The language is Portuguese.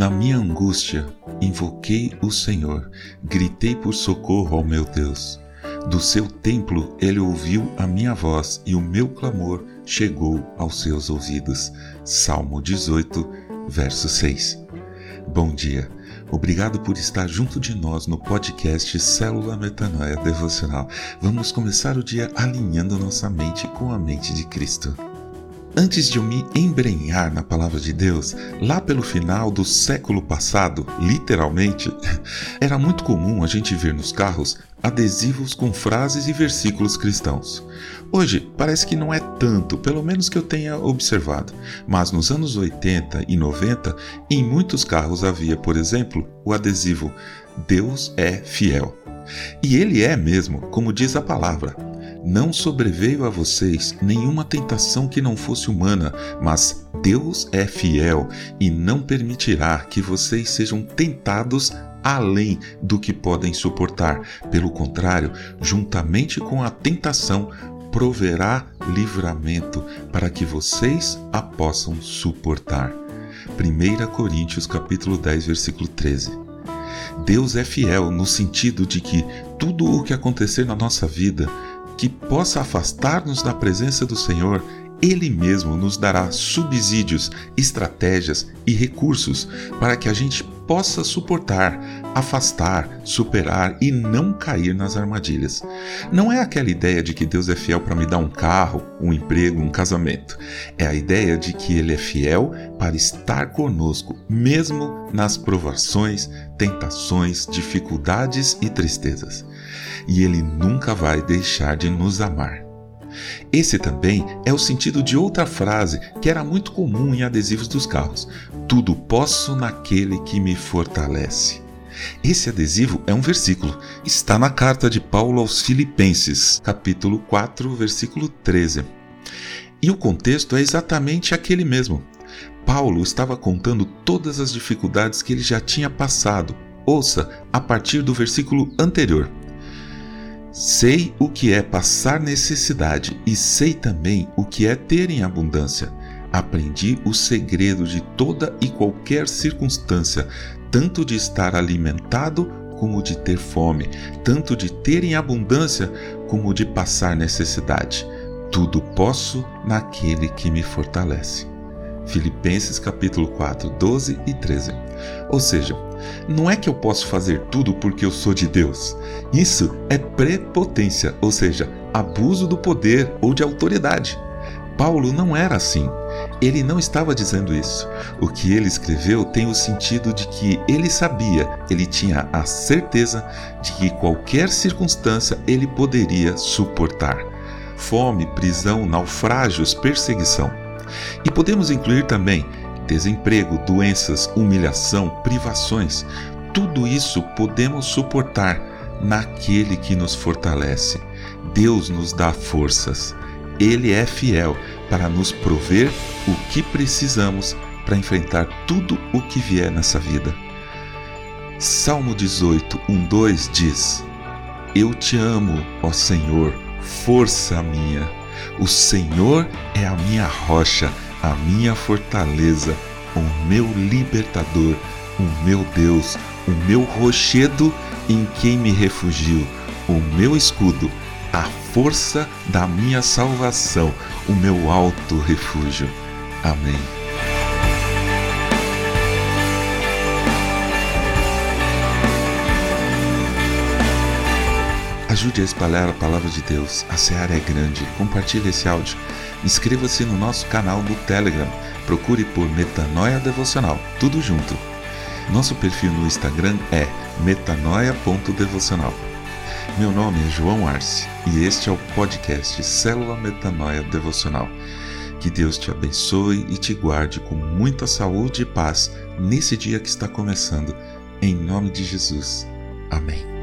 Na minha angústia, invoquei o Senhor, gritei por socorro ao meu Deus. Do seu templo ele ouviu a minha voz e o meu clamor chegou aos seus ouvidos. Salmo 18, verso 6. Bom dia. Obrigado por estar junto de nós no podcast Célula Metanoia Devocional. Vamos começar o dia alinhando nossa mente com a mente de Cristo. Antes de eu me embrenhar na palavra de Deus, lá pelo final do século passado, literalmente, era muito comum a gente ver nos carros adesivos com frases e versículos cristãos. Hoje parece que não é tanto, pelo menos que eu tenha observado, mas nos anos 80 e 90, em muitos carros havia, por exemplo, o adesivo Deus é fiel. E ele é mesmo, como diz a palavra. Não sobreveio a vocês nenhuma tentação que não fosse humana, mas Deus é fiel e não permitirá que vocês sejam tentados além do que podem suportar. Pelo contrário, juntamente com a tentação, proverá livramento para que vocês a possam suportar. 1 Coríntios capítulo 10, versículo 13. Deus é fiel no sentido de que tudo o que acontecer na nossa vida que possa afastar-nos da presença do Senhor, Ele mesmo nos dará subsídios, estratégias e recursos para que a gente possa suportar, afastar, superar e não cair nas armadilhas. Não é aquela ideia de que Deus é fiel para me dar um carro, um emprego, um casamento. É a ideia de que Ele é fiel para estar conosco, mesmo nas provações, tentações, dificuldades e tristezas e Ele nunca vai deixar de nos amar. Esse também é o sentido de outra frase que era muito comum em adesivos dos carros: Tudo posso naquele que me fortalece. Esse adesivo é um versículo, está na carta de Paulo aos Filipenses, capítulo 4, versículo 13. E o contexto é exatamente aquele mesmo. Paulo estava contando todas as dificuldades que ele já tinha passado. Ouça a partir do versículo anterior. Sei o que é passar necessidade e sei também o que é ter em abundância. Aprendi o segredo de toda e qualquer circunstância, tanto de estar alimentado como de ter fome, tanto de ter em abundância como de passar necessidade. Tudo posso naquele que me fortalece. Filipenses capítulo 4, 12 e 13. Ou seja, não é que eu posso fazer tudo porque eu sou de Deus. Isso é prepotência, ou seja, abuso do poder ou de autoridade. Paulo não era assim. Ele não estava dizendo isso. O que ele escreveu tem o sentido de que ele sabia, ele tinha a certeza de que qualquer circunstância ele poderia suportar. Fome, prisão, naufrágios, perseguição. E podemos incluir também desemprego, doenças, humilhação, privações. Tudo isso podemos suportar naquele que nos fortalece. Deus nos dá forças. Ele é fiel para nos prover o que precisamos para enfrentar tudo o que vier nessa vida. Salmo 18, 1, 2 diz: Eu te amo, ó Senhor, força minha. O Senhor é a minha rocha a minha fortaleza, o meu libertador, o meu Deus, o meu rochedo em quem me refugio, o meu escudo, a força da minha salvação, o meu alto refúgio. Amém. Ajude a espalhar a palavra de Deus. A seara é grande. Compartilhe esse áudio. Inscreva-se no nosso canal do Telegram. Procure por Metanoia Devocional. Tudo junto. Nosso perfil no Instagram é metanoia.devocional. Meu nome é João Arce e este é o podcast Célula Metanoia Devocional. Que Deus te abençoe e te guarde com muita saúde e paz nesse dia que está começando. Em nome de Jesus. Amém.